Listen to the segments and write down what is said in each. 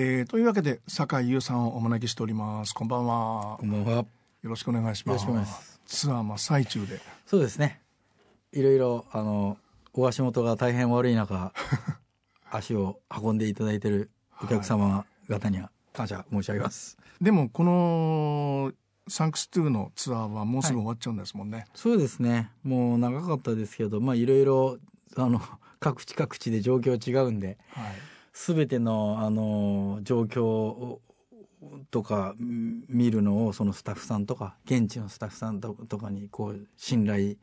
えー、というわけで酒井優さんをお招きしております。こんばんは。こんばんは。よろしくお願いします。ツアー真っ最中で。そうですね。いろいろあのお足元が大変悪い中 足を運んでいただいているお客様方には感謝申し上げます、はい、でもこのサンクス2のツアーはもうすぐ終わっちゃうんですもんね、はい、そうですね。もう長かったですけどまあいろいろあの各地各地で状況違うんで、はい、全てのあの状況とか見るのをそのスタッフさんとか現地のスタッフさんとかにこう信頼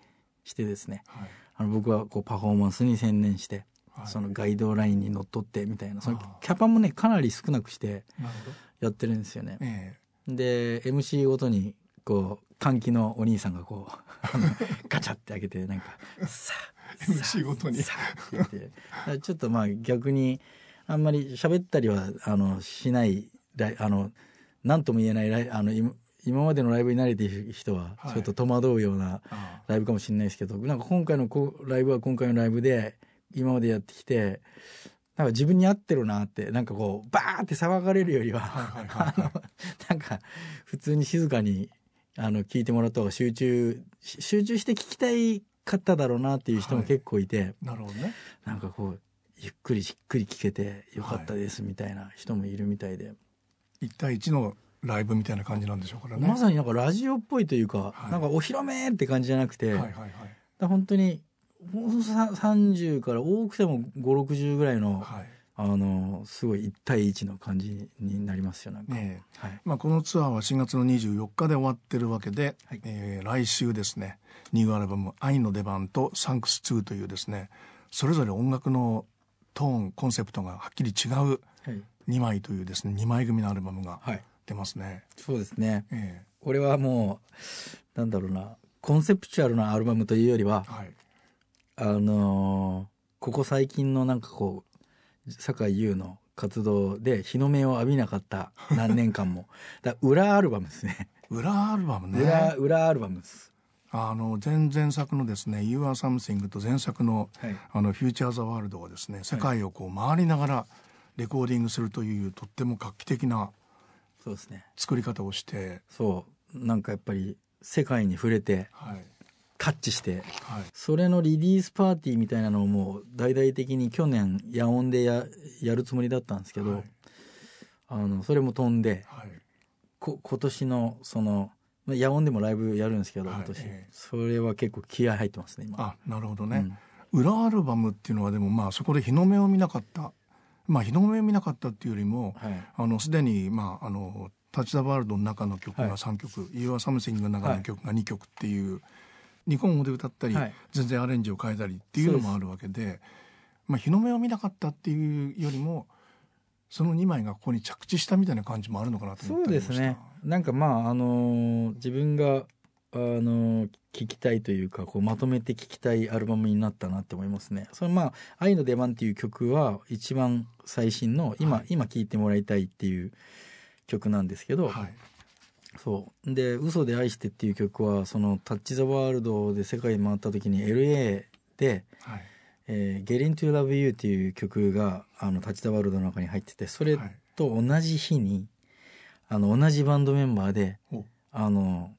してですね、はい、あの僕はこうパフォーマンスに専念して、はい、そのガイドラインにのっとってみたいなそのキャパもねかなり少なくしてやってるんですよね。えー、で MC ごとにこう換気のお兄さんがこう ガチャって開けてなんか「さあ MC ごとに」って言って。ちょっとまあ逆にあんまり喋ったりはあのしないあの何とも言えないあの今までのライブに慣れている人はちょっと戸惑うようなライブかもしれないですけど、はい、なんか今回のこライブは今回のライブで今までやってきてなんか自分に合ってるなってなんかこうバーって騒がれるよりは なんか普通に静かにあの聞いてもらった方が集中集中して聞きたいかっただろうなっていう人も結構いて、はい、なるほどね。なんかこうゆっくりじっくり聞けてよかったですみたいな人もいるみたいで、一対一のライブみたいな感じなんでしょうからね。まさになんかラジオっぽいというか、はい、なんかお披露目って感じじゃなくて、はいはいはい、本当に30から多くても560ぐらいの、はい、あのすごい一対一の感じになりますよなんか、ねはい。まあ、このツアーは4月の24日で終わってるわけで、はい。えー、来週ですねニューアルバム「愛の出番」と「サンクス2」というですねそれぞれ音楽のトーンコンセプトがはっきり違う2枚というですね2枚組のアルバムが出ますね。はい、そうですね、えー、これはもうなんだろうなコンセプチュアルなアルバムというよりは、はい、あのー、ここ最近のなんかこう酒井優の活動で日の目を浴びなかった 何年間も。だ裏アルバムですね。裏アルバムね。裏裏アルバムですあの前々作のですね「You Are Something」と前作の「はい、あのフューチャー・ザ・ワールド」はですね世界をこう回りながらレコーディングするというとっても画期的なそうですね。作り方をしてそう。なんかやっぱり世界に触れて、はい、タッチして、はい、それのリリースパーティーみたいなのをもう大々的に去年野音でややるつもりだったんですけど、はい、あのそれも飛んで、はい、こ今年のその野音でもライブやるんですけど、今年、それは結構気合入ってますね今。あなるほどね、うん、裏アルバムっていうのはでもまあそこで日の目を見なかった。まあ日の目を見なかったっていうよりも、はい、あのすでにまああのタッチ・ザ・ワールドの中の曲が3曲「はい、You Are Something」の中の曲が2曲っていう、日本語で歌ったり、はい、全然アレンジを変えたりっていうのもあるわけでまあ、日の目を見なかったっていうよりもその2枚がここに着地したみたいな感じもあるのかなと思ってそうですねなんかまああの自分があの聞きたいというかこうまとめて聞きたいアルバムになったなって思いますね。それまあ「愛の出番」っていう曲は一番最新の今、はい、今聴いてもらいたいっていう曲なんですけど、はい、そう。で「嘘で愛して」っていう曲はその「タッチ・ザ・ワールド」で世界回った時に LA で「はい。えー、 Gettin' to Love You」っていう曲があの Touch the World の中に入っててそれと同じ日に、あの同じバンドメンバーであの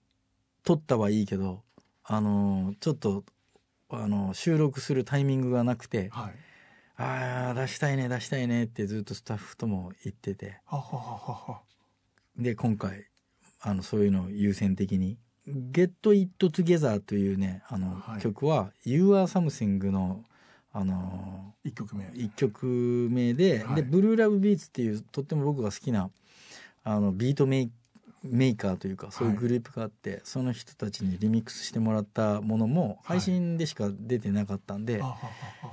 撮ったはいいけどあのちょっとあの収録するタイミングがなくて、はい、ああ出したいね出したいねってずっとスタッフとも言ってて。で今回あのそういうのを優先的に「Get It Together」というねあの、はい、曲は「You Are Something の」あの1曲目。1曲目ではい、でブルーラブビーツっていうとっても僕が好きなあのビートメイメーカーというかそういうグループがあって、はい、その人たちにリミックスしてもらったものも配信でしか出てなかったんで、はい、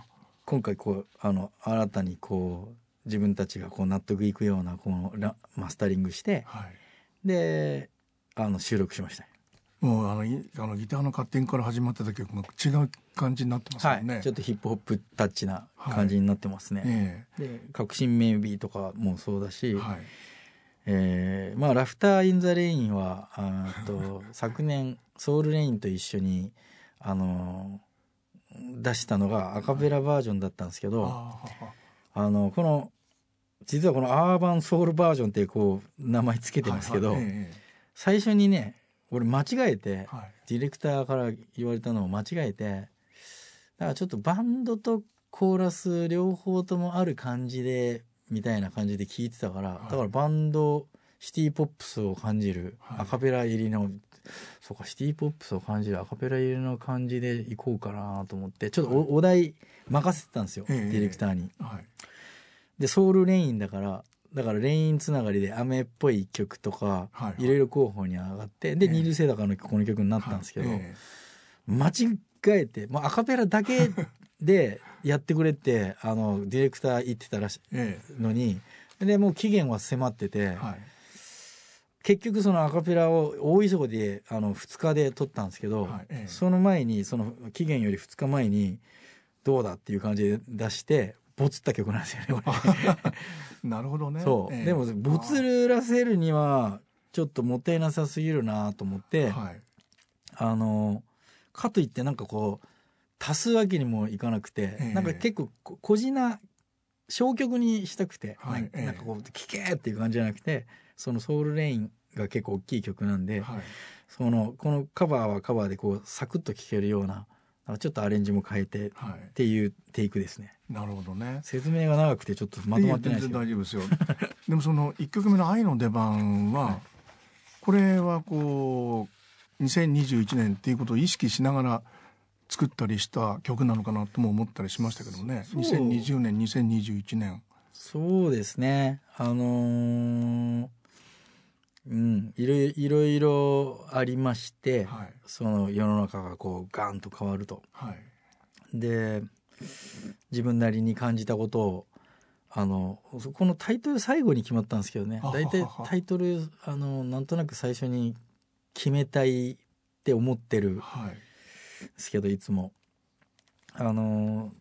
今回こうあの新たにこう自分たちがこう納得いくようなこのマスタリングして、はい、であの収録しました。もうあのあのギターのカッティングから始まってた曲が違う感じになってますよね、はい、ちょっとヒップホップタッチな感じになってますね、はいえ。ー、で確信 Maybe とかもそうだし、はい、えー、まあ Laughter in the Rain はあと 昨年 Soul Rain と一緒にあの出したのがアカペラバージョンだったんですけどあのこの実はこの Urban Soul バージョンってこう名前つけてますけど、最初にね俺間違えて、はい、ディレクターから言われたのを間違えてだからちょっとバンドとコーラス両方ともある感じでみたいな感じで聞いてたから、はい、だからバンドシティポップスを感じる、アカペラ入りのそうかシティポップスを感じるアカペラ入りの感じでいこうかなと思ってちょっとお,、お題任せてたんですよ、ディレクターに。はい。でソウルレインだからだからレインつながりで雨っぽい曲とか、はいろいろ候補に上がってで、えー、ニル・セダカのこの曲になったんですけど、間違えてもうアカペラだけでやってくれってあのディレクター言ってたらしいのに、えー、でもう期限は迫ってて、はい、結局そのアカペラを大急ぎであの2日で撮ったんですけど、はい、その前にその期限より2日前にどうだっていう感じで出してボツった曲なんですよね なるほどね。そう、えー、でもボツらせるにはちょっともったいなさすぎるなと思って、はい、あのかといってなんかこう足すわけにもいかなくて、えー、なんか結構小品小曲にしたくて、はい、なんかこう「聴け!」っていう感じじゃなくてその「ソウルレイン」が結構大きい曲なんで、はい、そのこのカバーはカバーでこうサクッと聴けるようなちょっとアレンジも変えてっていうテイクですね。なるほどね。説明が長くてちょっとまとまってないです大丈夫ですよ。でもその一曲目の愛の出番は、はい、これはこう2021年っていうことを意識しながら作ったりした曲なのかなとも思ったりしましたけどね。2020年2021年。そうですね。あのーうん、いろいろいろありまして、はい、その世の中がこうガンと変わると。はい、で自分なりに感じたことをあのこのタイトル最後に決まったんですけどね大体タイトルあのなんとなく最初に決めたいって思ってるんですけど、はい、いつも。あの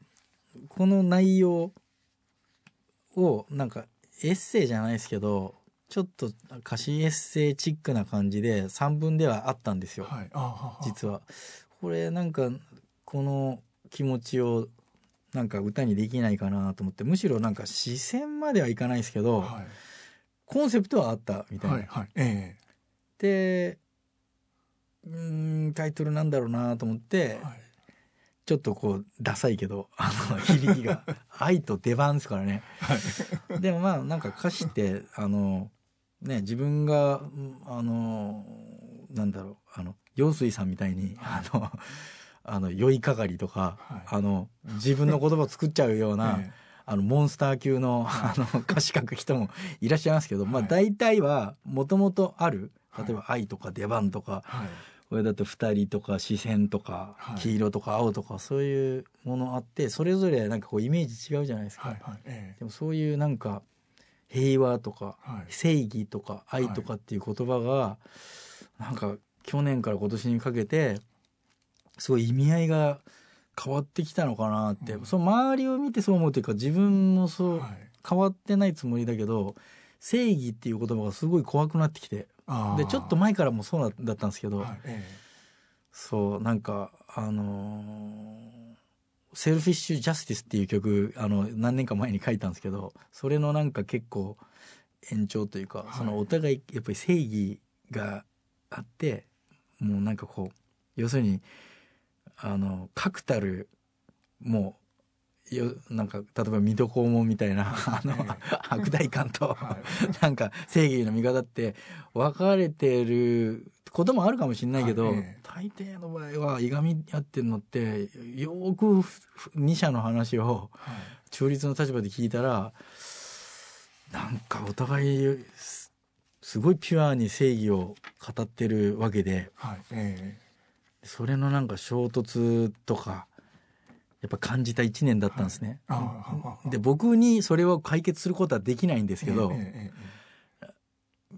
この内容をなんかエッセイじゃないですけどちょっと歌詞エッセイチックな感じで3分ではあったんですよ、はい、実は。これなんかこの気持ちをなんか歌にできないかなと思ってむしろなんか視線まではいかないですけど、はい、コンセプトはあったみたいな。はいはいえー、でうんタイトルなんだろうなと思って、はい、ちょっとこうダサいけどあの響きが「愛と出番」ですからね。はい、でもまあなんか歌詞ってあのね、自分が、あの、なんだろう、あの、陽水さんみたいに、あの、あの、酔いかかりとか、はい、あの、自分の言葉を作っちゃうような、あの、モンスター級の、あの、歌詞書く人もいらっしゃいますけど、まあ、大体は、もともとある、例えば愛とか出番とか、はい、これだと二人とか視線とか、黄色とか青とか、そういうものあって、それぞれなんかこうイメージ違うじゃないですか。はいはい。ええ、でもそういうなんか、平和とか、はい、正義とか愛とかっていう言葉が、はい、なんか去年から今年にかけてすごい意味合いが変わってきたのかなって、うん、その周りを見てそう思うというか自分もそう、はい、変わってないつもりだけど正義っていう言葉がすごい怖くなってきてでちょっと前からもそうだったんですけど、はいええ、そうなんかあのーSelfish Justice っていう曲あの何年か前に書いたんですけどそれのなんか結構延長というか、はい、そのお互いやっぱり正義があってもうなんかこう要するにあの確たるもうよなんか例えば水戸黄門みたいな あの、悪代官と、なんか正義の味方って分かれてることもあるかもしれないけど、はい、大抵の場合はいがみ合ってるのってよく二者の話を中立の立場で聞いたらなんかお互いすごいピュアに正義を語ってるわけで、はいえー、それのなんか衝突とかやっぱ感じた一年だったんですね。はい、で僕にそれを解決することはできないんですけど、えーえー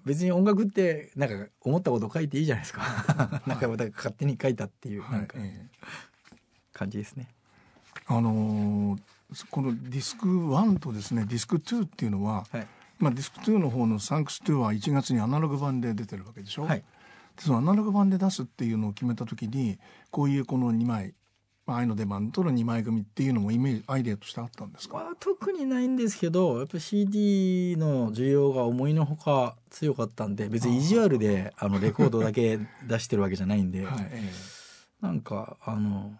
別に音楽ってなんか思ったこと書いていいじゃないですか。なんか勝手に書いたっていうなんか感じですね。あのー、このディスク1とですねディスク2っていうのは、はい、まあ、ディスク2の方の「サンクス2」は1月にアナログ版で出てるわけでしょ。はい、そのアナログ版で出すっていうのを決めた時にこういうこの2枚愛の出番との2枚組っていうのもイメージアイデアとしてあったんですか、まあ、特にないんですけどやっぱ CD の需要が思いのほか強かったんで別に意地悪であのレコードだけ出してるわけじゃないんで、はいえー、なんかあの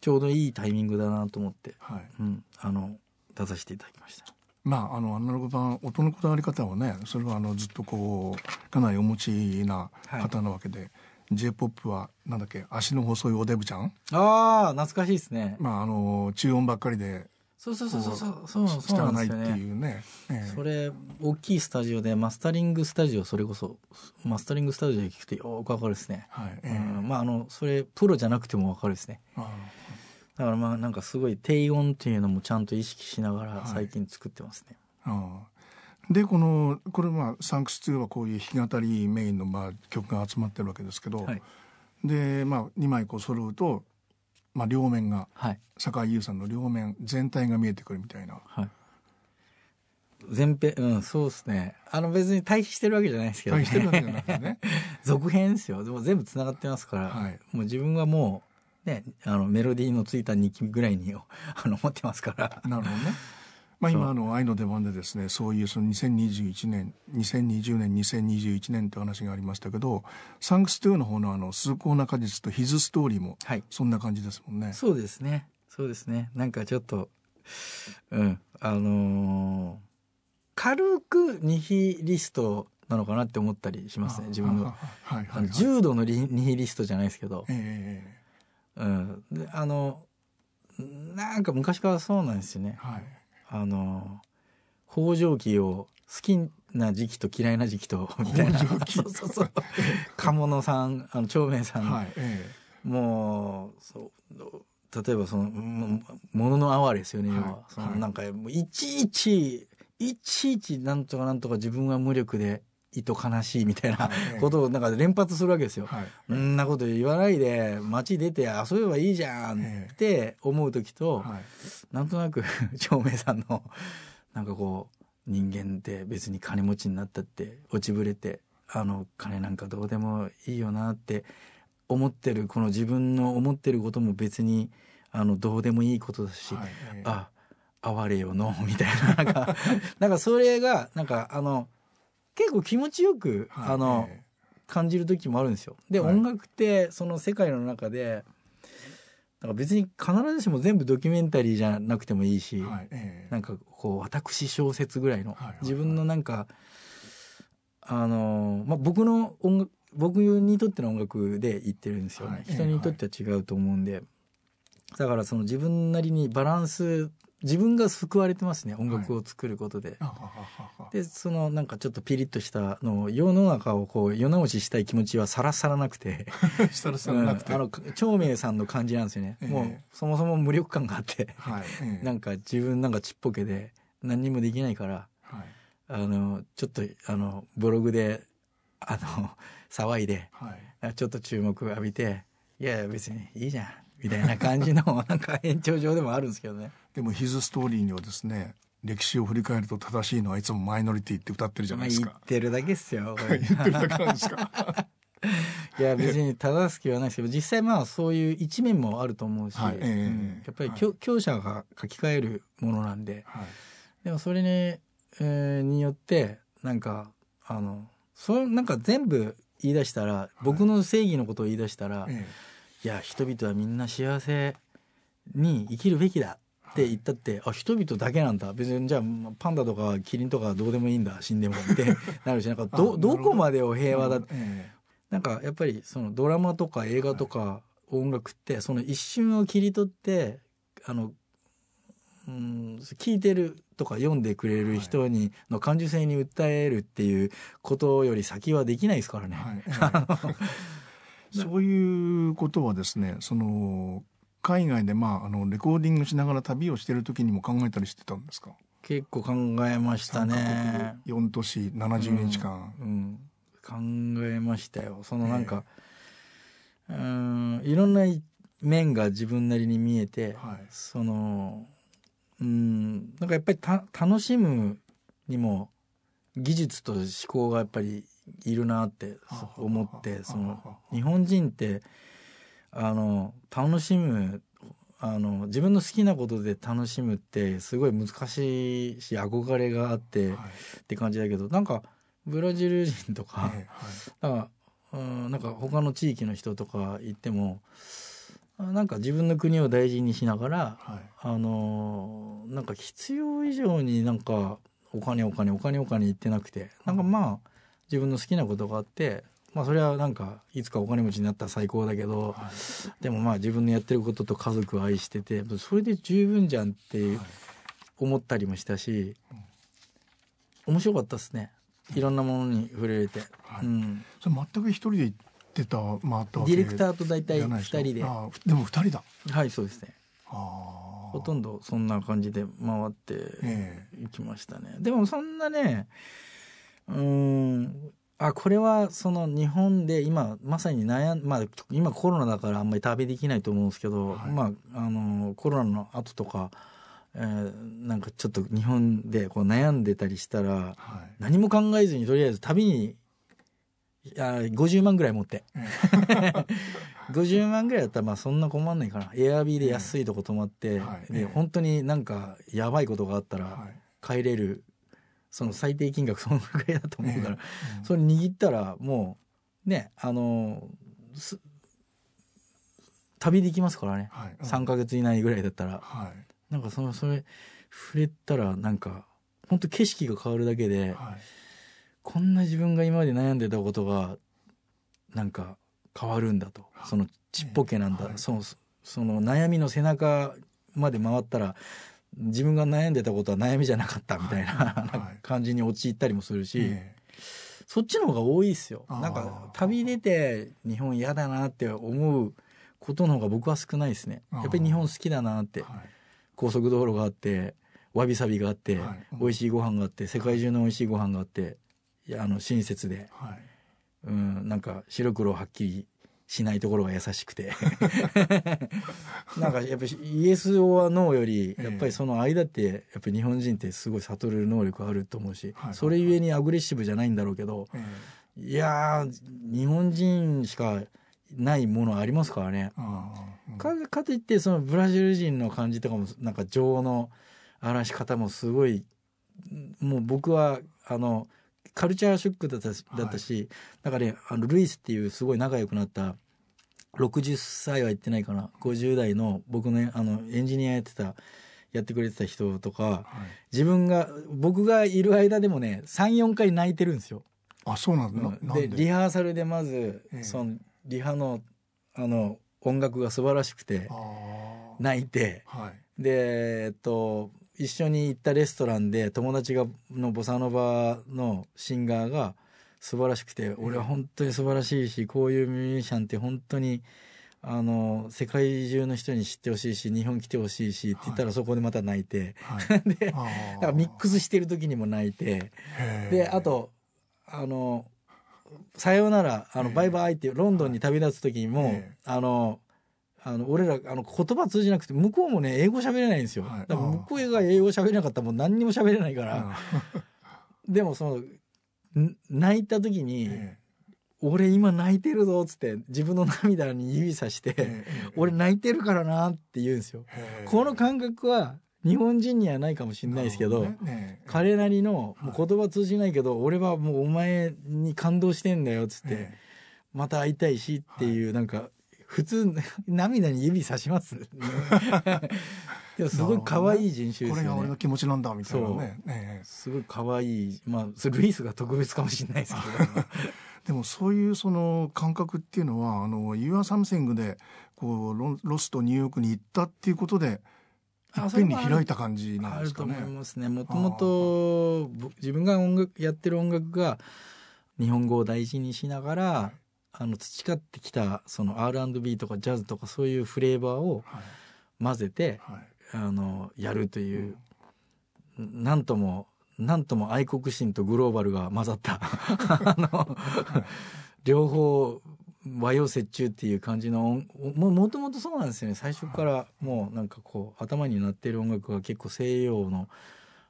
ちょうどいいタイミングだなと思って、はい。うん、あの出させていただきました。まあ、あのアナログ版音のこだわり方はねそれはあのずっとこうかなりお持ちな方なわけで、はい J−POP はなんだっけ？足の細いおデブちゃん？ああ懐かしいですね。まああの中音ばっかりでそうそうそうそう。そうそう汚いっていうね、ねそれ大きいスタジオでマスタリングスタジオそれこそマスタリングスタジオで聞くとよくわかるですね、はいえー、うん、まああのそれプロじゃなくてもわかるですね。だからまあなんかすごい低音っていうのもちゃんと意識しながら最近作ってますね、はい、あでこのこれまあ「サンクス2」はこういう弾き語りメインのまあ曲が集まってるわけですけど、はい、でまあ2枚こう揃うと、まあ、両面が、はい、坂井優さんの両面全体が見えてくるみたいな。はい。前編うんそうですね。あの別に対比してるわけじゃないですけど、ね、対比してるわけじゃなくてね。続編ですよ。でも全部つながってますから、はい、もう自分がもうねあのメロディーのついた2期ぐらいにあの持ってますから。なるほどねまあ、今あの愛の出番でですねそういうその2021年2020年2021年って話がありましたけど「サンクス2」の方のあの崇高な果実と「ヒズストーリー」もそんな感じですもんね。はい、そうですね。そうですね。なんかちょっとうん。あのー、軽くニヒリストなのかなって思ったりしますね自分の、はいはいはい、重度のニヒリストじゃないですけど、えー、うん、であのなんか昔からそうなんですよね。はいあの北条記を好きな時期と嫌いな時期とみたいな。そうそうそう。鴨野さんあの長明さん、はいええ、もうそう例えばそのものの哀れですよね、はい、そのなんかもういちいちいちいちなんとかなんとか自分は無力でいと悲しいみたいなことをなんか連発するわけですよ。はい、んなこと言わないで街出て遊べばいいじゃんって思う時と、はい、なんとなく 長明さんのなんかこう人間って別に金持ちになったって落ちぶれてあの金なんかどうでもいいよなって思ってるこの自分の思ってることも別にあのどうでもいいことだし、はい、あ哀れよのみたいななんかなんかそれがなんかあの結構気持ちよく、はい、あの、えー、感じる時もあるんですよ。で、はい、音楽ってその世界の中でなんか別に必ずしも全部ドキュメンタリーじゃなくてもいいし、はい。えー、なんかこう私小説ぐらいの、はいはいはい、自分のなんかあの、まあ、僕の音楽僕にとっての音楽で言ってるんですよね、はい、人にとっては違うと思うんで、だからその自分なりにバランス自分が救われてますね音楽を作ることで。はい、でそのなんかちょっとピリッとしたの世の中をこう世直ししたい気持ちはさらさらなくて。さらさらなくて、うん、あの長明さんの感じなんですよね、えー、もうそもそも無力感があって、はいえー、なんか自分なんかちっぽけで何にもできないから、はい、あのちょっとあのブログであの騒いで、はい、ちょっと注目浴びていや別にいいじゃんみたいな感じの なんか延長上でもあるんですけどね。でもヒズストーリーにはですね歴史を振り返ると正しいのはいつもマイノリティって歌ってるじゃないですか。言ってるだけっすよ。言ってるだけなんですか？いや別に正す気はないですけど実際まあそういう一面もあると思うし、はいえーうん、やっぱり、はい、強者が書き換えるものなんで、はい、でもそれに,、えー、によってなんかあのそなんか全部言い出したら、僕の正義のことを言い出したら、いや人々はみんな幸せに生きるべきだって言ったって、あ人々だけなんだ別にじゃあパンダとかキリンとかどうでもいいんだ死んでもって なるしなんかどど。こまでを平和だ、うんえー、なんかやっぱりそのドラマとか映画とか音楽ってその一瞬を切り取ってあのうん聞いてるとか読んでくれる人にの感受性に訴えるっていうことより先はできないですからね。はい そういうことはですねその海外でまああのレコーディングしながら旅をしてる時にも考えたりしてたんですか？結構考えましたね。4都市70日間、うん、うん、考えましたよ。そのなんか、えー、うん。いろんな面が自分なりに見えて、はい、そのうん。なんかやっぱりた楽しむにも技術と思考がやっぱりいるなって思ってその日本人ってあの楽しむあの自分の好きなことで楽しむってすごい難しいし憧れがあって、はい、って感じだけどなんかブラジル人とか、えー、はい、なんかうんなんか他の地域の人とか行ってもなんか自分の国を大事にしながら、はい、あのなんか必要以上になんかお金お金お金お金言ってなくてなんかまあ自分の好きなことがあってまあそれはなんかいつかお金持ちになったら最高だけど、はい、でもまあ自分のやってることと家族を愛しててそれで十分じゃんって思ったりもしたし、面白かったですね。いろんなものに触れれて、はい、うん、それ全く一人で行ってた回ったわけディレクターと大体2人で。でも2人だ。はいそうですね。ほとんどそんな感じで回っていきましたね、えー、でもそんなねうん。あこれはその日本で今まさに悩んまあ今コロナだからあんまり旅できないと思うんですけど、はい、まああのコロナの後とか、えー、なんかちょっと日本でこう悩んでたりしたら、はい、何も考えずにとりあえず旅にいや50万ぐらい持って、50万ぐらいだったらまあそんな困んないかな。エアビーで安いとこ泊まって、はい、で本当になんかやばいことがあったら帰れるその最低金額そのぐらいだと思うから、うん、それ握ったらもうねあの旅できますからね、はい。うん、3か月以内ぐらいだったら、はい、なんかそのそれ触れたらなんか本当景色が変わるだけで、はい、こんな自分が今まで悩んでたことがなんか変わるんだと。そのちっぽけなんだ、はい、そのその悩みの背中まで回ったら自分が悩んでたことは悩みじゃなかったみたいなはい、感じに陥ったりもするし、えー、そっちの方が多いっすよ。なんか旅出て日本嫌だなって思うことの方が僕は少ないですね。やっぱり日本好きだなって、はい、高速道路があってわびさびがあって、はい、美味しいご飯があって世界中の美味しいご飯があってあの親切で、はい、うんなんか白黒はっきりしないところが優しくて。なんかやっぱりイエス・オア・ノーよりやっぱりその間ってやっぱり日本人ってすごい悟れる能力あると思うし、それゆえにアグレッシブじゃないんだろうけど、いや日本人しかないものありますからね。かかといってそのブラジル人の感じとかもなんか情の話し方もすごいもう僕はあのカルチャーショックだっただったし、はい、だからねあのルイスっていうすごい仲良くなった60歳は言ってないかな。50代の僕のあのエンジニアやってたやってくれてた人とか、はい、自分が僕がいる間でもね34回泣いてるんですよ。あそうなんだ、で？リハーサルでまず、えー、そのリハのあの音楽が素晴らしくて泣いて、はい、でえっと一緒に行ったレストランで友達がのボサノバのシンガーが素晴らしくて俺は本当に素晴らしいしこういうミュージシャンって本当にあの世界中の人に知ってほしいし日本来てほしいしって言ったらそこでまた泣いて、はい、でだからミックスしてる時にも泣いて。であとあの「さようならあのバイバイ」ってロンドンに旅立つ時にもあのあの俺らあの言葉通じなくて向こうもね英語喋れないんですよ、はい、だから向こうが英語喋れなかったらもう何にも喋れないから、でもその泣いた時に、え俺今泣いてるぞ」っつって自分の涙に指さして「俺泣いてるからな」って言うんですよ。この感覚は日本人にはないかもしれないですけど、ね、彼なりのもう言葉通じないけど、俺はもうお前に感動してんだよっつって、また会いたいしっていう、なんか普通 涙に指さします？でもすごい可愛い人種ですよね。これが俺の気持ちなんだみたいなね。ねすごい可愛い。まあルイスが特別かもしれないですけど。でもそういうその感覚っていうのはあのユア・サムセングでこうロロスとニューヨークに行ったっていうことでいっぺんに開いた感じなんですかね。あると思いますね。もともと自分が音楽やってる音楽が日本語を大事にしながら、はい、あの培ってきたその R&B とかジャズとかそういうフレーバーを混ぜて、はい、あのやるという、うん、なんともなんとも愛国心とグローバルが混ざった あの、両方和洋折衷っていう感じのももともとそうなんですよね。最初からもうなんかこう頭になってる音楽が結構西洋の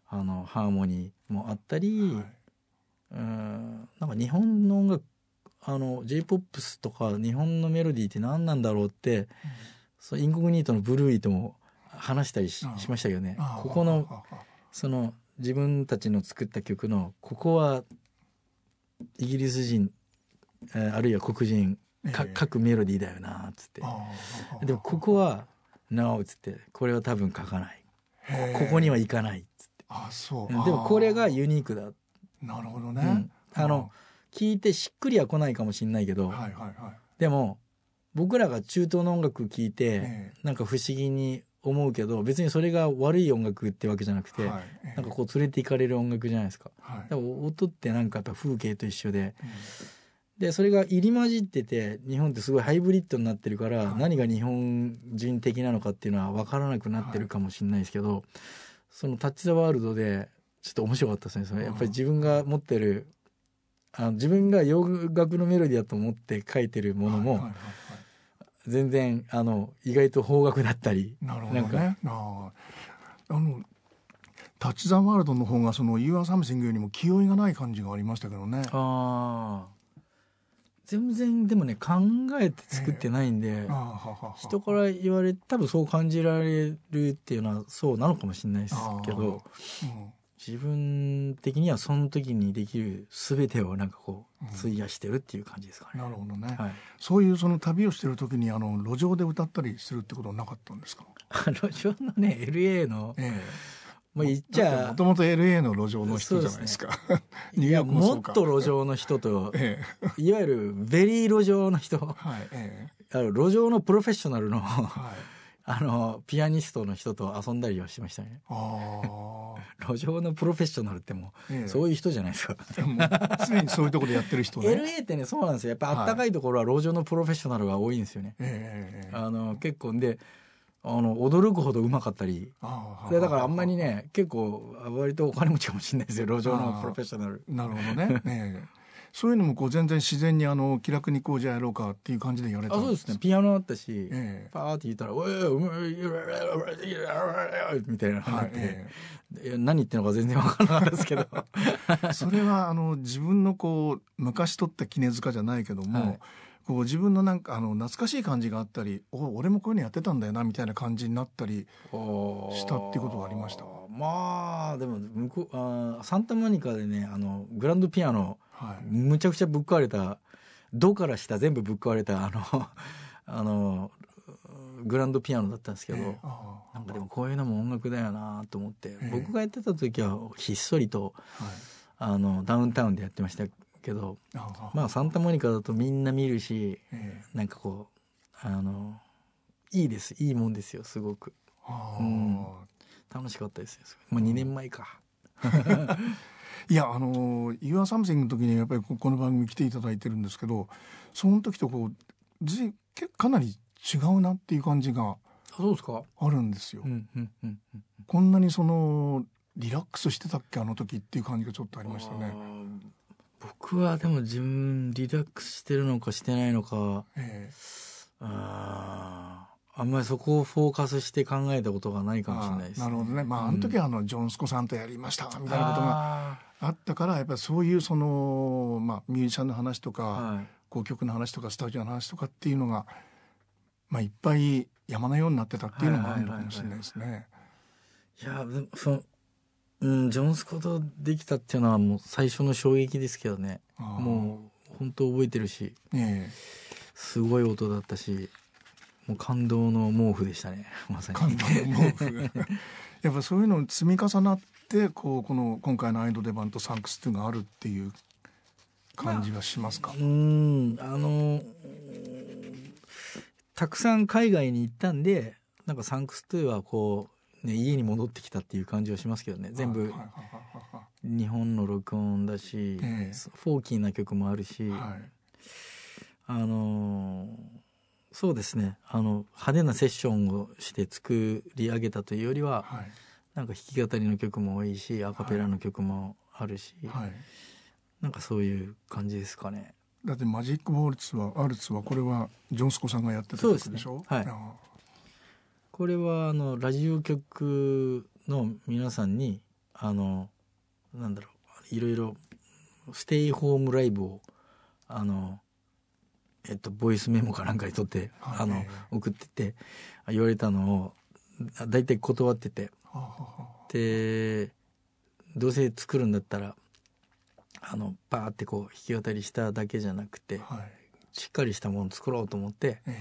あのハーモニーもあったり、はい、うんなんか日本の音楽あの j p o p とか日本のメロディーって何なんだろうって、そうインコグニートのブルーイとも話したりししましたけどねここのその自分たちの作った曲のここはイギリス人あるいは黒人か書くメロディーだよなっつって。でもここは「No」っつってこれは多分書かない。ここには行かないっつって。あそう。でもこれがユニークだ。なるほどね、うん、あの聞いてしっくりは来ないかもしれないけど、はいはいはい、でも僕らが中東の音楽聴いて、えなんか不思議に思うけど別にそれが悪い音楽ってわけじゃなくて、はい、なんかこう連れていかれる音楽じゃないですか。はい、音ってなんかやっぱ風景と一緒で、うん、でそれが入り混じってて日本ってすごいハイブリッドになってるから、はい、何が日本人的なのかっていうのは分からなくなってるかもしれないですけど、その「タッチ・ザ・ワールド」でちょっと面白かったですね。それやっぱり自分が持ってるあの自分が洋楽のメロディーだと思って書いてるものも、全然あの意外と方角だったりなるほどね。ああのタッチ・ザ・ワールドの方がその「You Are Something」よりも気負いがない感じがありましたけどね。ああ全然でもね考えて作ってないんで、えー、人から言われ多分そう感じられるっていうのはそうなのかもしれないですけど、うん自分的にはその時にできる全てをなんかこう費やしてるっていう感じですかね。うん、なるほどね、はい、そういうその旅をしてる時にあの路上で歌ったりするってことはなかったんですか？路上のね LA の、ええ。まあ言っちゃもともと LA の路上の人じゃないですか。いや もっと路上の人と、ええ、いわゆる very 路上の人、はいええ、あの路上のプロフェッショナルの、はい、あのピアニストの人と遊んだりはしましたね。路上のプロフェッショナルってもう、ええ、そういう人じゃないですか。常にそういうところでやってる人ね。LA ってねそうなんですよ。やっぱあったかいところは路上のプロフェッショナルが多いんですよね。え、あの結構で。あの驚くほどうまかったりでだからあんまりね結構割とお金持ちかもしれないですよ路上のプロフェッショナル。なるほどね。ねそういうのもこう全然自然にあの気楽にこうじゃやろうかっていう感じでやれたあそうですね。ピアノあったし、ええ、パーって言ったら「おいおいみたいなのがあって、え。え、何言ってるのか全然分からなかったですけどそれはあの自分のこう昔取った杵塚じゃないけども、はい。こう自分のなんかあの懐かしい感じがあったりお俺もこういうのやってたんだよなみたいな感じになったりしたっていうことがありましたまあでも向こうあサンタモニカでねあのグランドピアノはい、むちゃくちゃぶっ壊れたドから下全部ぶっ壊れたあの あのグランドピアノだったんですけど、えー、なんかでもこういうのも音楽だよなと思って、えー、僕がやってた時はひっそりと、はい、あのダウンタウンでやってましたけどまあサンタモニカだとみんな見るし、えー、なんかこうあのいいですいいもんですよすごく、うん、楽しかったですよ、まあ、2年前かいやあの「You Are Something」の時にやっぱりこの番組来ていただいてるんですけどその時とこうずかなり違うなっていう感じがあるんですよ。こんなにそのリラックスしてたっけ？あの時っていう感じがちょっとありましたね。僕はでも自分リラックスしてるのかしてないのか、ええ、ああんまりそこをフォーカスして考えたことがないかもしれないです、ね、なるほどね。まあ、あの時はあの、ジョンスコさんとやりましたみたいなことがあったから、やっぱりそういうその、まあ、ミュージシャンの話とか、はい、こう曲の話とか、スタジオの話とかっていうのが、まあ、いっぱい山のようになってたっていうのもあるのかもしれないですね。いや、その、うん、ジョンスコとできたっていうのはもう最初の衝撃ですけどね。もう、本当覚えてるし、ええ、すごい音だったし、もう感動の毛布でしたねまさに。感動の毛布。やっぱそういうの積み重なってこうこの今回のアイド出番とサンクス2があるっていう感じがしますか、まあ、うんあのたくさん海外に行ったんでなんかサンクス2はこう、ね、家に戻ってきたっていう感じはしますけどね。全部日本の録音だし、えー、フォーキーな曲もあるし、はい、あのーそうですね。あの派手なセッションをして作り上げたというよりは、はい、なんか弾き語りの曲も多いしアカペラの曲もあるし、はい、なんかそういう感じですかね。だってマジックボールツはアルツはこれはジョンスコさんがやってた曲でしょ、ね、はい、これはあのラジオ局の皆さんにあのなんだろういろいろステイホームライブをあのえっと、ボイスメモかなんかにとって、はい、あの送ってて言われたのを大体断ってて、でどうせ作るんだったらあのバーってこう弾き語りしただけじゃなくて、はい、しっかりしたもの作ろうと思って、え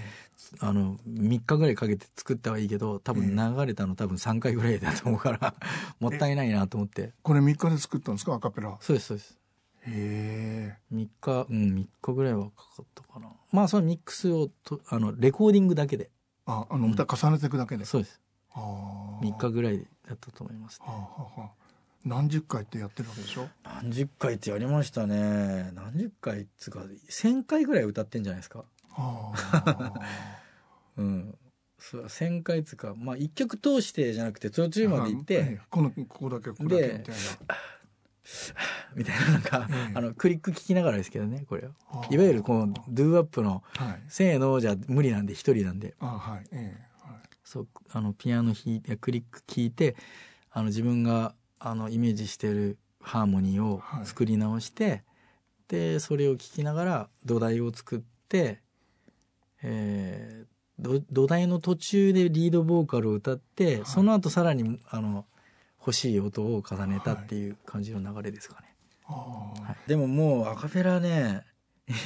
ー、あの3日ぐらいかけて作ったはいいけど多分流れたの多分3回ぐらいだと思うから もったいないなと思って。これ3日で作ったんですか？アカペラ。そうですそうです。へえ。3日うん3日ぐらいはかかったかな。まあそのミックスをとあのレコーディングだけで。ああの歌重ねていくだけで、うん、そうです3日ぐらいだったと思います、ね、はあはあ何十回ってやってるわけでしょ？何十回ってやりましたね。何十回っつうか1,000回ぐらい歌ってんじゃないですか。はあ うん。そう1,000回っつうかまあ一曲通してじゃなくて途中まで行って、このここだけここだけみたいな。みたいななんか、あのクリック聞きながらですけどねこれいわゆるこのドゥーアップの「せーの」じゃ無理なんで一人なんで、はい。えはい、そうあのピアノ弾いてクリック聞いてあの自分があのイメージしてるハーモニーを作り直して、はい、でそれを聴きながら土台を作って、えー、土台の途中でリードボーカルを歌って、はい、その後さらにあの欲しい音を重ねたっていう感じの流れですかね。はい、でももうアカペラね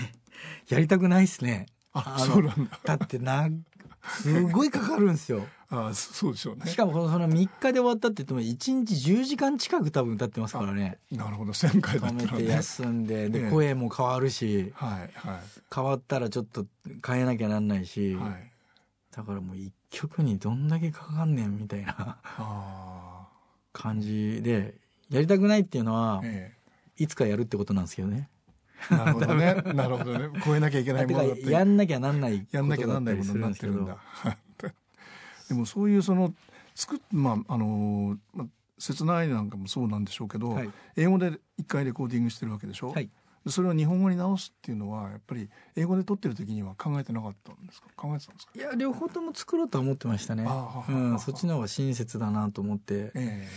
やりたくないっすね。あそうなんだ。だってなすごいかかるんですよ。あそうでしょうね。しかもこのその3日で終わったって言っても1日10時間近く多分歌ってますからね。なるほど1000回だったら、ね、止めて休んでで、声も変わるし、はいはい、変わったらちょっと変えなきゃなんないし、はい、だからもう1曲にどんだけかかんねんみたいな感じでやりたくないっていうのは、ええ、いつかやるってことなんですけどね。なるほどね。なるほどね。超えなきゃいけないものだって。やんなきゃなんないやんなきゃなんないものになってるんだ。でもそういうその作っまああのまあ切ないなんかもそうなんでしょうけど、はい、英語で一回レコーディングしてるわけでしょ？はい。それを日本語に直すっていうのはやっぱり英語で撮ってる時には考えてなかったんですか？考えてたんですか？いや両方とも作ろうとは思ってましたねうん、そっちの方が親切だなと思って、え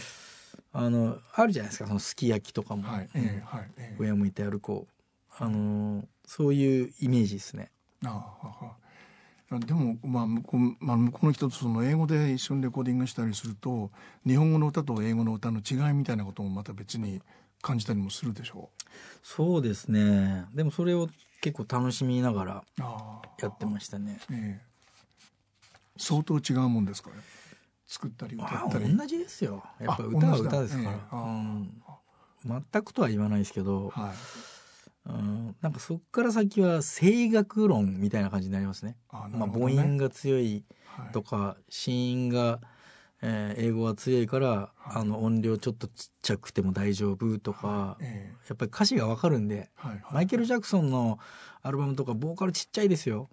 ー、あのあるじゃないですかそのすき焼きとかも、はいえーはいえー、上向いて歩こうあのそういうイメージですね。ああでも、まあ、向こうまあ、向こうの人とその英語で一緒にレコーディングしたりすると日本語の歌と英語の歌の違いみたいなこともまた別に感じたりもするでしょ？うそうですね。でもそれを結構楽しみながらやってましたね、え相当違うもんですか？ね作ったり歌ったり。同じですよ。やっぱ歌は歌ですから、えーうん、全くとは言わないですけど、はいうん、なんかそこから先は声楽論みたいな感じになりますね。あね。まあ、母音が強いとか、はい、子音が、えー、英語が強いから、はい、あの音量ちょっとちっちゃくても大丈夫とか、はい。えー、やっぱり歌詞がわかるんで、はいはい、マイケル・ジャクソンのアルバムとかボーカルちっちゃいですよ。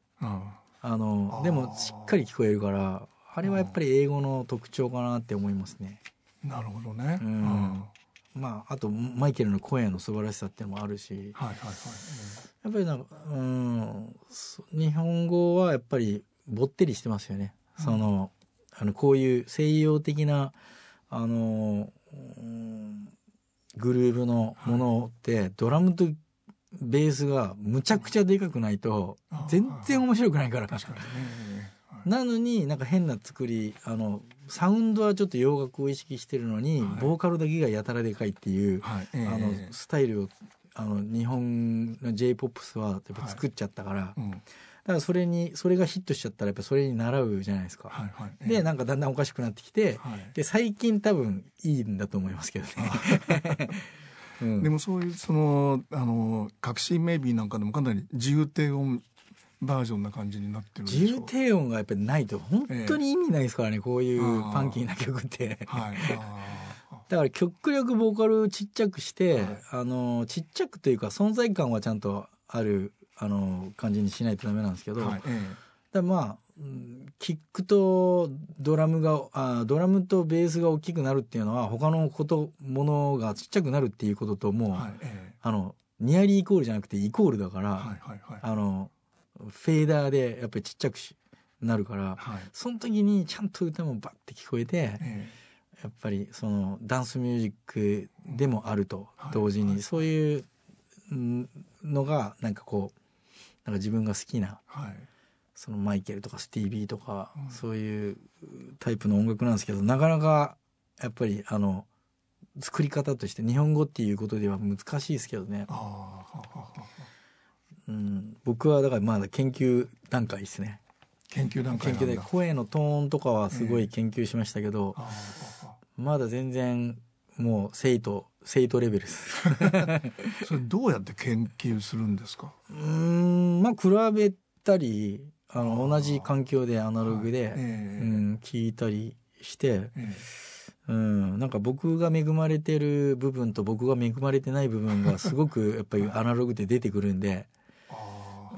あのでもしっかり聞こえるからあれはやっぱり英語の特徴かなって思いますね。なるほどね。うん、まあ、あとマイケルの声の素晴らしさっていうのもあるし、はいはいはい、やっぱりなんか、うん、日本語はやっぱりぼってりしてますよね。うん、そのあのこういう西洋的なあの、うん、グルーヴのものって、はい、ドラムとベースがむちゃくちゃでかくないと全然面白くないから。確かにねなのになんか変な作りあのサウンドはちょっと洋楽を意識してるのに、はい、ボーカルだけがやたらでかいっていう、はい、あのスタイルをあの日本の j p o p スはやっぱ作っちゃったから、はいうん、だからそれにそれがヒットしちゃったらやっぱそれに習うじゃないですか。はいはい、でなんかだんだんおかしくなってきて、で最近多分いいんだと思いますけどね。うん、でもそういうそのあの革新メイビーなんかでもかなり自由低音バージョンな感じになってる自由低音がやっぱりないと本当に意味ないですからね、えー、こういうファンキーな曲って。はい、だから極力ボーカルちっちゃくして、はい、あのちっちゃくというか存在感はちゃんとあるあの感じにしないとダメなんですけど、はい。えー、だまあキックとドラムがあドラムとベースが大きくなるっていうのは他のことものがちっちゃくなるっていうことともう、はい。えー、あのニアリーイコールじゃなくてイコールだから、はいはいはい、あのフェーダーでやっぱりちっちゃくなるから、はい、その時にちゃんと歌もバッて聞こえて、えー、やっぱりそのダンスミュージックでもあると同時に、そういうのがなんかこなんか自分が好きな、はい、そのマイケルとかスティービーとか、うん、そういうタイプの音楽なんですけどなかなかやっぱりあの作り方として日本語っていうことでは難しいですけどね。うん、僕はだからまだ研究段階ですね。研究段階研究で声のトーンとかはすごい研究しましたけど、えー、まだ全然もう生徒生徒レベルです。それどうやって研究するんですか？うん。まあ比べたりあの同じ環境でアナログで、えー、うん、聞いたりして、えー、うん、なんか僕が恵まれてる部分と僕が恵まれてない部分がすごくやっぱりアナログで出てくるんで、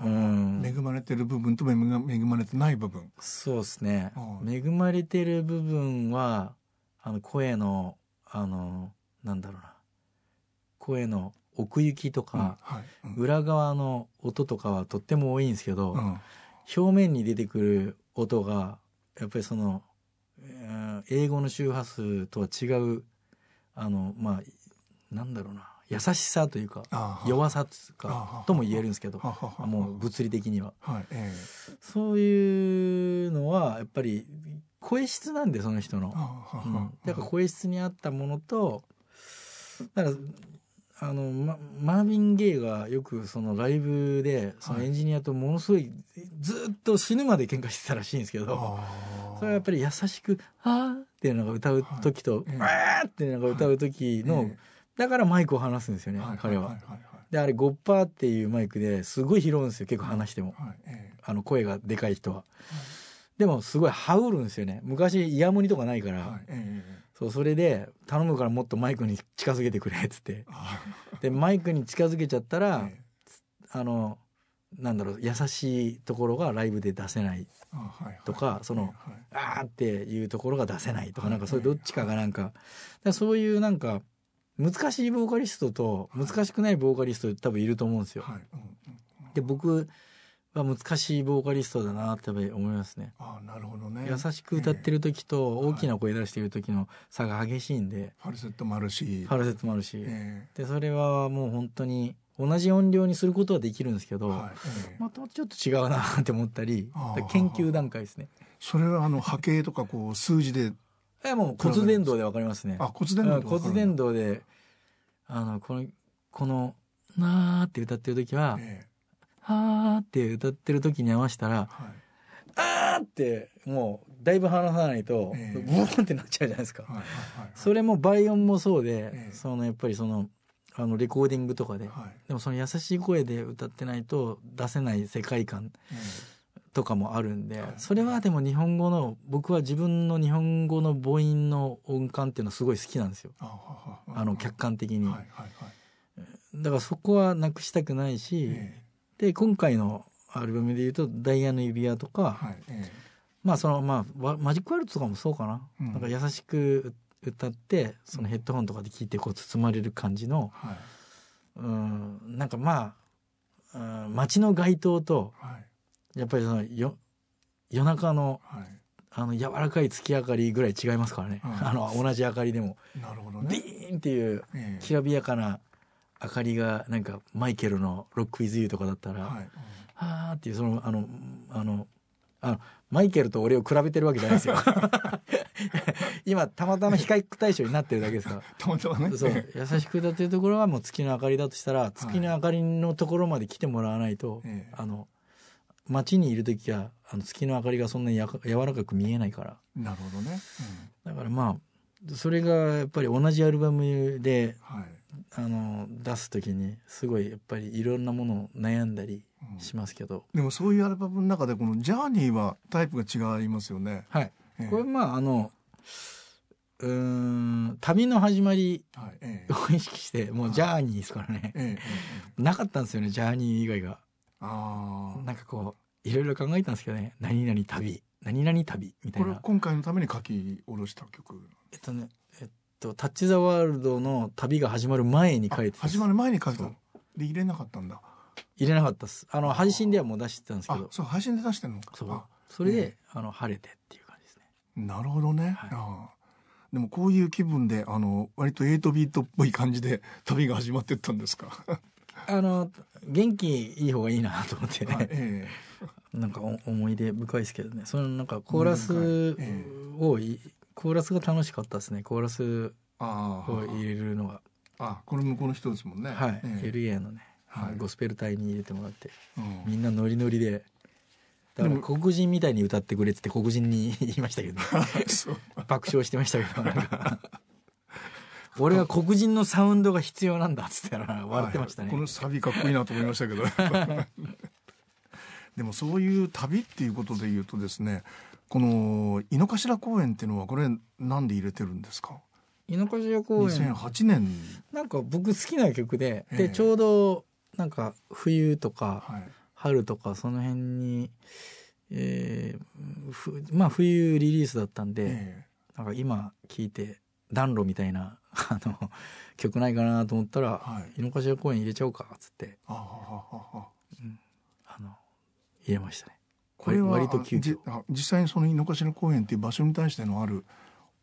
うん、恵まれてる部分と恵まれてない部分。そうですね。恵まれてる部分はあの声のあのなんだろうな。声の奥行きとか、うんはい。うん、裏側の音とかはとっても多いんですけど、うん、表面に出てくる音がやっぱりその、えー、英語の周波数とは違うあのまあなんだろうな優しさというか弱さかとも言えるんですけどもう物理的には、はいえー、そういうのはやっぱり声質なんでその人の、うん、だから声質に合ったものとだからあの、ま、マービン・ゲイがよくそのライブでそのエンジニアとものすごいずっと死ぬまで喧嘩してたらしいんですけど、それはやっぱり優しく「ああ」っていうのが歌う時と「ああ」っていうのが歌う時の、だからマイクを離すんですよね、彼は。であれゴッパーっていうマイクですごい拾うんですよ結構話しても、あの声がでかい人は。でもすごい羽織るんですよね。昔イヤモニとかないから。そうそれで頼むからもっとマイクに近づけてくれっつって。でマイクに近づけちゃったら、えあのなんだろう優しいところがライブで出せないとか、その、はい、あーっていうところが出せないとか、はい、なんかそれどっちかがなんかかそういうなんか難しいボーカリストと難しくないボーカリスト多分いると思うんですよ。で僕は難しいボーカリストだなって思いますね。あなるほどね。優しく歌ってる時と大きな声出してる時の差が激しいんで。ファルセットもあるし。ファルセットもあるし。でそれはもう本当に同じ音量にすることはできるんですけど、はいまたちょっと違うなって思ったり研究段階ですね。それはあの波形とかこう数字で。えもう骨伝導でわかりますね。あ骨伝導骨伝導であのこのこのなーって歌ってる時は。ええ。はーって歌ってる時に合わせたら、はい、あーってもうだいぶ離さないと、えー、ブーンってなっちゃうじゃないですか。はいはいはい、それも倍音もそうで、えー、そのやっぱりそのあのレコーディングとかで、はい、でもその優しい声で歌ってないと出せない世界観とかもあるんで、それはでも日本語の僕は自分の日本語の母音の音感っていうのはすごい好きなんですよ。あの客観的に、はいはいはい、だからそこはなくしたくないし、えーで今回のアルバムでいうと「ダイヤの指輪」とか、はいええ、まあそのまあマジックワールドとかもそうかな,、なんか優しく歌ってそのヘッドホンとかで聴いてこう包まれる感じの、はい、うん。なんかまあ、うん、街の街灯と、はい、やっぱりそのよ夜中の、はい、あの柔らかい月明かりぐらい違いますからね、あの同じ明かりでも。なるほどね、ビーンっていうきらびやかな明かりがなんかマイケルの「ロック・ウィズ・ユー」とかだったら、はい、はあっていうそのあのあのあのマイケルと俺を比べてるわけじゃないですよ。今たまたま比較対象になってるだけですから。たまたまね。そう。優しく歌ってるところはもう月の明かりだとしたら月の明かりのところまで来てもらわないと、はい、あの街にいる時はあの月の明かりがそんなにや柔らかく見えないから。なるほどね、うん、だからまあそれがやっぱり同じアルバムで、はい。あの出す時にすごいやっぱりいろんなものを悩んだりしますけど、うん、でもそういうアルバムの中でこの「ジャーニー」はタイプが違いますよね。はい、えー、これまああのうん旅の始まりを意識して、もうジャーニーですからね、えー、なかったんですよねジャーニー以外が。あなんかこういろいろ考えたんですけどね「何々旅」「何々旅」みたいな。これ今回のために書き下ろした曲。えっとねと、タッチ・ザ・ワールドの旅が始まる前に書いて始まる前に書いた。ので入れなかったんだ。入れなかったっす。あの配信ではもう出してたんですけど。そう配信で出してんのそう。それで、えー、あの晴れてっていう感じですね。なるほどね、はい、あでもこういう気分であの割と8ビートっぽい感じで旅が始まってったんですかあの元気いい方がいいなと思ってね、はいえ。なんかお思い出深いですけどね。そのなんかコーラスえをいコーラスが楽しかったですね。コーラスを入れるのが。あこれ向こうの人ですもんね。はい、ええ。LA のね、はい。ゴスペル隊に入れてもらって。うん。みんなノリノリで。だから黒人みたいに歌ってくれってって黒人に 言いましたけど、爆笑してましたけどなんか俺は黒人のサウンドが必要なんだっつって笑ってましたね、はい。このサビかっこいいなと思いましたけど。でもそういう旅っていうことで言うとですねこの井の頭公園っていうのはこれなんで入れてるんですか？井の頭公園。2008年。なんか僕好きな曲で、ええ。でちょうどなんか冬とかはい。春とかその辺に、えーふまあ冬リリースだったんで、えなんか今聴いて暖炉みたいなあの曲ないかなと思ったらはい。井の頭公園入れちゃおうかっつって。あの入れましたね。これは割と急実際にその井の頭公園っていう場所に対してのある、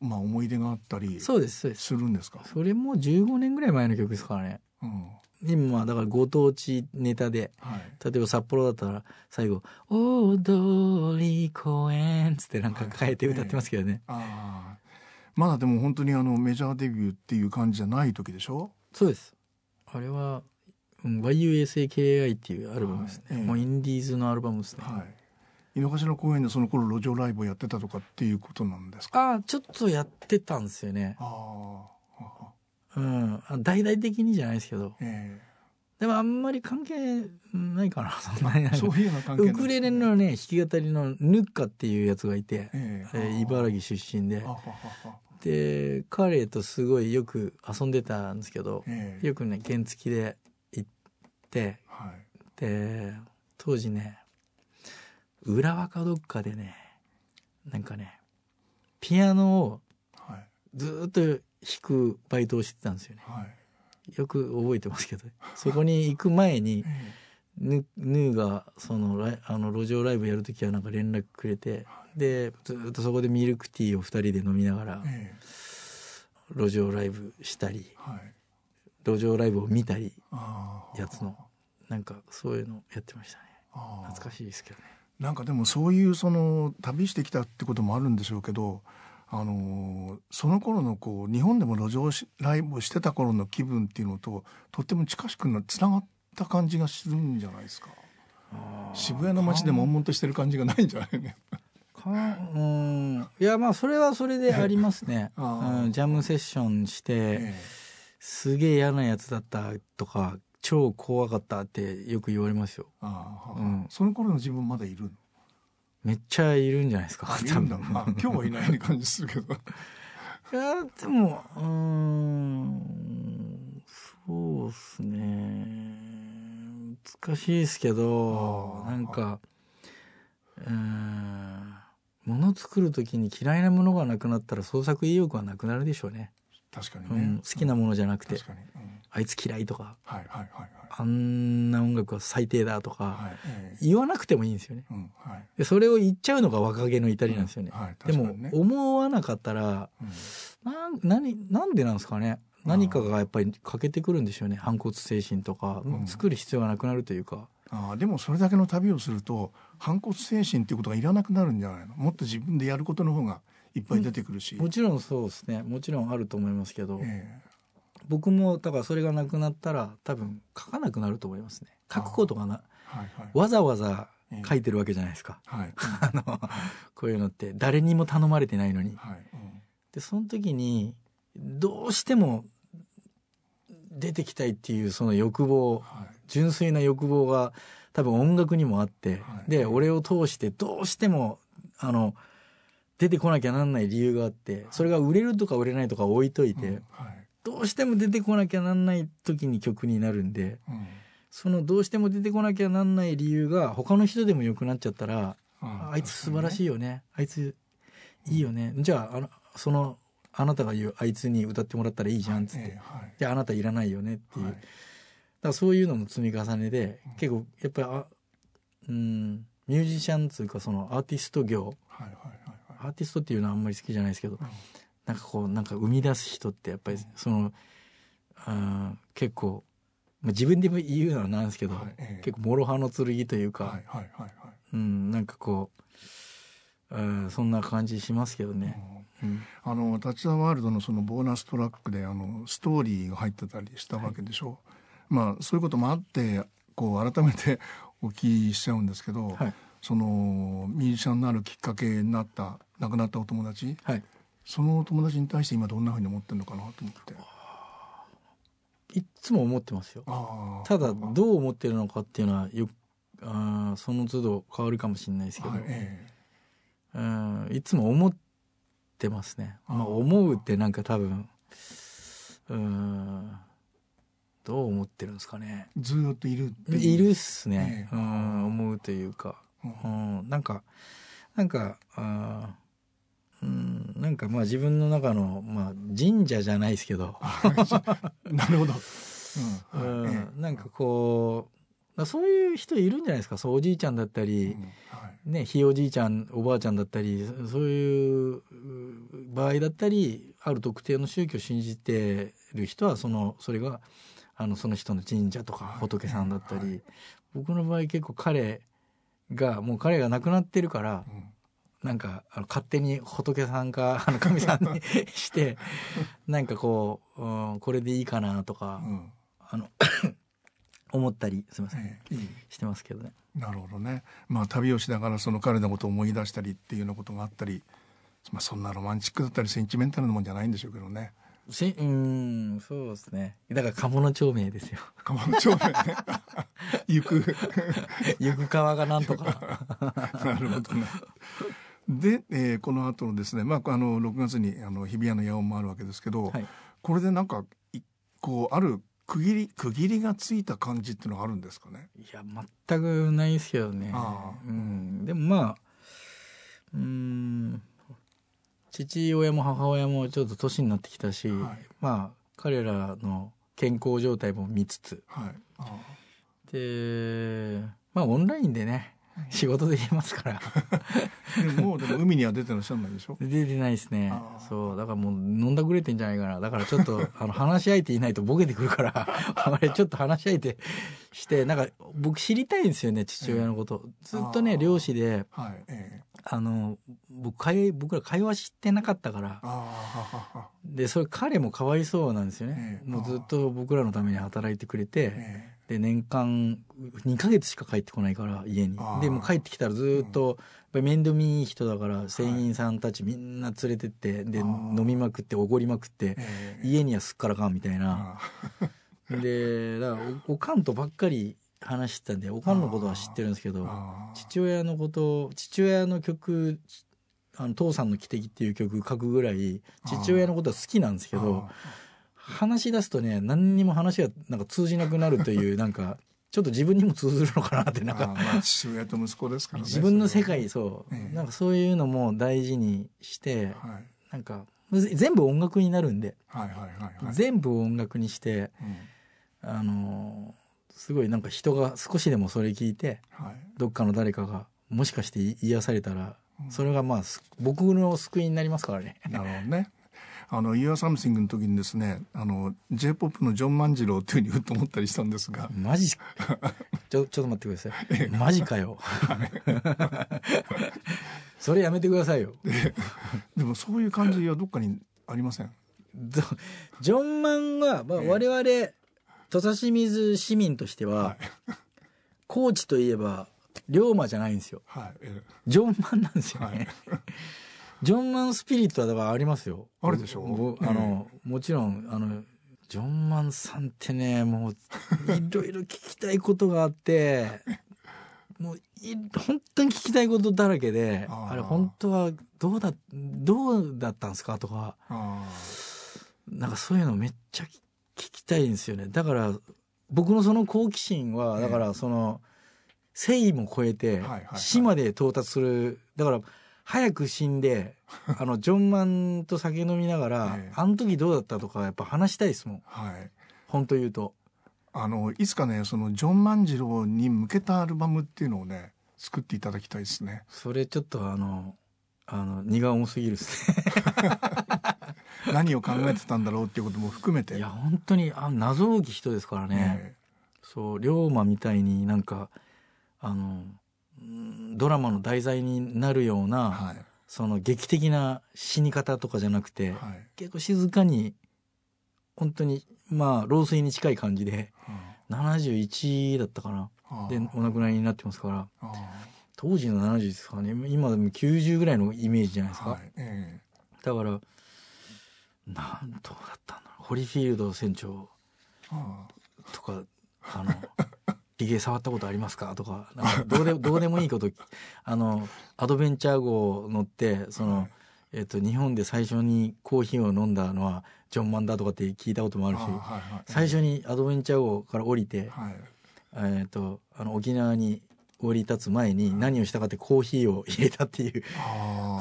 まあ、思い出があったりそうですそうです。するんですか？それも15年ぐらい前の曲ですからね。うん。今はだからご当地ネタではい。例えば札幌だったら最後「大通公園」っつってなんか変えて歌ってますけどね、ああまだでも本当にあのメジャーデビューっていう感じじゃない時でしょ？そうです。あれは、うん、YUSAKI っていうアルバムですね、はいええ。もうインディーズのアルバムですね、はい。井の頭公園でその頃路上ライブをやってたとかっていうことなんですか？ああちょっとやってたんですよね。ああうん。あ大々的にじゃないですけど。えでもあんまり関係ないかな。そんなに。そういうような関係なんですね。ウクレレのね弾き語りのヌッカっていうやつがいて、ええ。ー茨城出身でで彼とすごいよく遊んでたんですけどええ。よくね原付きで行ってはい。で当時ね浦和かどっかでねなんかねピアノをはい。ずーっと弾くバイトをしてたんですよね。はい。よく覚えてますけどそこに行く前に えヌヌーがそのあの路上ライブやるときはなんか連絡くれてでずーっとそこでミルクティーを2人で飲みながらええ。路上ライブしたりえはい。路上ライブを見たりやつのなんかそういうのやってましたね。懐かしいですけどね。なんかでもそういうその旅してきたってこともあるんでしょうけどあのその頃のこう日本でも路上しライブをしてた頃の気分っていうのととっても近しくなつながった感じがするんじゃないですか。渋谷の街で悶々としてる感じがないんじゃないねかうん。いやまあそれはそれでありますね、うん、ジャムセッションして、えすげえ嫌なやつだったとか超怖かったってよく言われますよ。うん。その頃の自分まだいるの？めっちゃいるんじゃないですかいるんだ、まあ、今日はいない感じするけど。いやでもうーんそうっすね。難しいですけどなんかうーん物作る時に嫌いなものがなくなったら創作意欲はなくなるでしょうね、確かにね、うん、好きなものじゃなくて。うん、あいつ嫌いとか。はいはいはいあんな音楽は最低だとか、はいはい、ええ言わなくてもいいんですよね。うんはい。でそれを言っちゃうのが若気の至りなんですよね、はいでも思わなかったらうん。なん何なんでなんですかね。何かがやっぱり欠けてくるんでしょうね。反骨精神とか、うん。作る必要がなくなるというかああでもそれだけの旅をすると反骨精神っていうことがいらなくなるんじゃないの？もっと自分でやることの方がいっぱい出てくるし、もちろんそうですね。もちろんあると思いますけど、え僕もだからそれがなくなったら多分書かなくなると思いますね。書くことがなえはいはい。わざわざええ。書いてるわけじゃないですか、はい。あのこういうのって。誰にも頼まれてないのに。はい。うん。でその時にどうしても出てきたいっていうその欲望はい純粋な欲望が多分音楽にもあって、はい。で俺を通してどうしてもあの出てこなきゃなんない理由があってそれが売れるとか売れないとか置いといて、うんはい。どうしても出てこなきゃなんない時に曲になるんでうん。そのどうしても出てこなきゃなんない理由が他の人でも良くなっちゃったら、ああいつ素晴らしいいよね。あいついいよね、じゃああのそのあなたが言うあいつに歌ってもらったらいいじゃんっつって、はい。であなたいらないよねっていう、はいだそういうのの積み重ねで結構やっぱりあうんミュージシャンっていうかそのアーティスト業。はいはいはいアーティストっていうのはあんまり好きじゃないですけど、うん。なんかこうなんか生み出す人ってやっぱりその、あー結構まあ、自分でも言うのはなんですけど、はいえ結構諸刃の剣というか、はいはいはいはい、うん、なんかこう、うん、そんな感じしますけどね。うん、あのタッチ・ザ・ワールドのそのボーナストラックであのストーリーが入ってたりしたわけでしょ。う、はい、まあそういうこともあってこう改めて お聞きしちゃうんですけど、はい、そのミュージシャンになるきっかけになった亡くなったお友達、はい、そのお友達に対して今どんなふうに思ってるのかなと思って。いつも思ってますよ。ただどう思ってるのかっていうのはよあその都度変わるかもしれないですけど、はいえー、いつも思ってますね。まあ、思うってなんか多分うんどう思ってるんですかね。ずっといるいるっすね、えー、うん思うというか、うん、なんかなんかあうん、なんかまあ自分の中の、まあ、神社じゃないですけど。なるほど、うん、うん、なんかこうそういう人いるんじゃないですか。そうおじいちゃんだったり、うんはい、ね、ひいおじいちゃんおばあちゃんだったりそういう場合だったりある特定の宗教を信じてる人はそのそれがあのその人の神社とか仏さんだったり、はいはい、僕の場合結構彼がもう彼が亡くなってるから、うんなんかあの勝手に仏さんか あの神さんにして なんかこう、うん、これでいいかなとか、うん、あの 思ったりすみません、えー、してますけどね。なるほどね。まあ旅をしながらその彼のことを思い出したりっていうようなことがあったり、まあそんなロマンチックだったりセンチメンタルなもんじゃないんでしょうけどね。せうんそうですね。だから鴨の町名ですよ。鴨の町名ね。行く。行く川がなんとか。なるほどね。で、えー、この後のですね、まあ、あの6月にあの日比谷の野音もあるわけですけど、はい、これでなんかこうある区切り区切りがついた感じっていうのがあるんですかね？いや全くないですけどね、うん、でもまあうん父親も母親もちょっと年になってきたし、はい、まあ彼らの健康状態も見つつ、はい、でまあオンラインでね仕事で言えますから。でもでも海には出てらっしゃらないでしょ？出てないですね。そう。だからもう飲んだくれてんじゃないかな。だからちょっと あの話し相手いないとボケてくるから。あれちょっと話し相手してなんか僕知りたいんですよね父親のこと、えー、ずっとね漁師で、はいえー、あの僕会僕ら会話してなかったから。でそれ彼もかわいそうなんですよね、えー、もうずっと僕らのために働いてくれて、えーで年間2か月しか帰ってこないから家に。でも帰ってきたらずっと、面倒見いい人だから船員さんたちみんな連れてってで飲みまくっておごりまくって、家にはすっからかんみたいな。でだからおかんとばっかり話してたんでおかんのことは知ってるんですけど父親のこと父親の曲あの父さんの汽笛っていう曲書くぐらい父親のことは好きなんですけど。話し出すとね何にも話がなんか通じなくなるという なんかちょっと自分にも通ずるのかなってなんか。まあ父親と息子ですからね 自分の世界そう、ええ、なんかそういうのも大事にして、はい、なんか全部音楽になるんで、はいはいはいはい、全部音楽にして、うん、あのすごいなんか人が少しでもそれ聞いて、はい、どっかの誰かがもしかして癒されたら、うん、それがまあ僕の救いになりますからね。なるほどね。あの「You Are Something」の時にですねあの j p o p のジョン万次郎っていうふうに言うと思ったりしたんですが。マジ ちょちょっと待ってください。マジかよ。それやめてくださいよ。でもそういう感じはどっかにありません？ジョン万は、まあ、我々、土佐清水市民としては、はい、高知といえば龍馬じゃないんですよ、はい、ジョン万なんですよね、はいジョンマンスピリットはだからありますよ。あるでしょ？う、あの、もちろん、あの、ジョンマンさんってね、もう、いろいろ聞きたいことがあって、もうい、本当に聞きたいことだらけで、あれ本当はどうだ、どうだったんですか？とか、なんかそういうのめっちゃ聞きたいんですよね。だから、僕のその好奇心は、だからその、誠意も超えて、死まで到達する、だから、早く死んで、あの、ジョンマンと酒飲みながら、ええ、あの時どうだったとか、やっぱ話したいですもん。はい。本当言うと。あの、いつかね、その、ジョン万次郎に向けたアルバムっていうのをね、作っていただきたいですね。それちょっとあの、あの、荷が重すぎるっすね。何を考えてたんだろうっていうことも含めて。いや、本当に、あ謎多き人ですからね。そう龍馬みたいになんかあのドラマの題材になるような、はい、その劇的な死に方とかじゃなくて、はい、結構静かに本当にまあ老衰に近い感じで、うん、71だったかな。でお亡くなりになってますから。当時の70ですかね。今でも90ぐらいのイメージじゃないですか、はい。えー、だからなんどうだったんだろう。ホリフィールド船長とかあのヒゲ触ったことありますか？とかどうで どうでもいいことあのアドベンチャー号乗ってその、はい、えっと、日本で最初にコーヒーを飲んだのはジョン・マンだとかって聞いたこともあるし、はいはい、最初にアドベンチャー号から降りて、はい、えっとあの沖縄に降り立つ前に何をしたかってコーヒーを入れたっていう、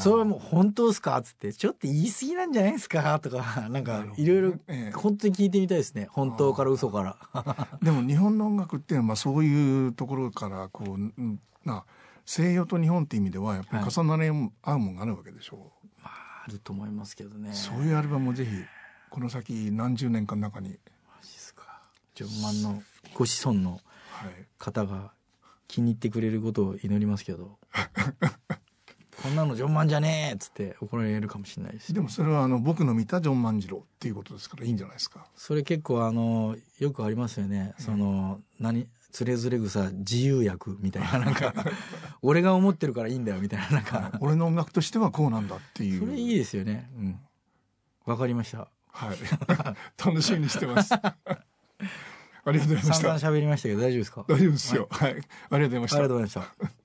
それはもう本当ですか？っつってちょっと言い過ぎなんじゃないですか？とか なんかいろいろ本当に聞いてみたいですね。本当から嘘から。でも日本の音楽っていうのはまあそういうところからこうな西洋と日本っていう意味ではやっぱり重なり合うもんがあるわけでしょう、はい、まああると思いますけどね。そういうアルバムをぜひこの先何十年かの中に。マジですか。ジョンマンのご子孫の方が気に入ってくれることを祈りますけど。こんなのジョン万じゃねえっつって怒られるかもしれないし。でもそれはあの僕の見たジョン万次郎っていうことですからいいんじゃないですか。それ結構あのよくありますよね、その何つれづれ草自由薬みたいな なんか俺が思ってるからいいんだよみたいななんか。俺の音楽としてはこうなんだっていう。それいいですよね。うん。わかりました。はい。楽しみにしてますありがとうございました。散々喋りましたけど大丈夫ですか？大丈夫ですよ。はい。ありがとうございました。ありがとうございました。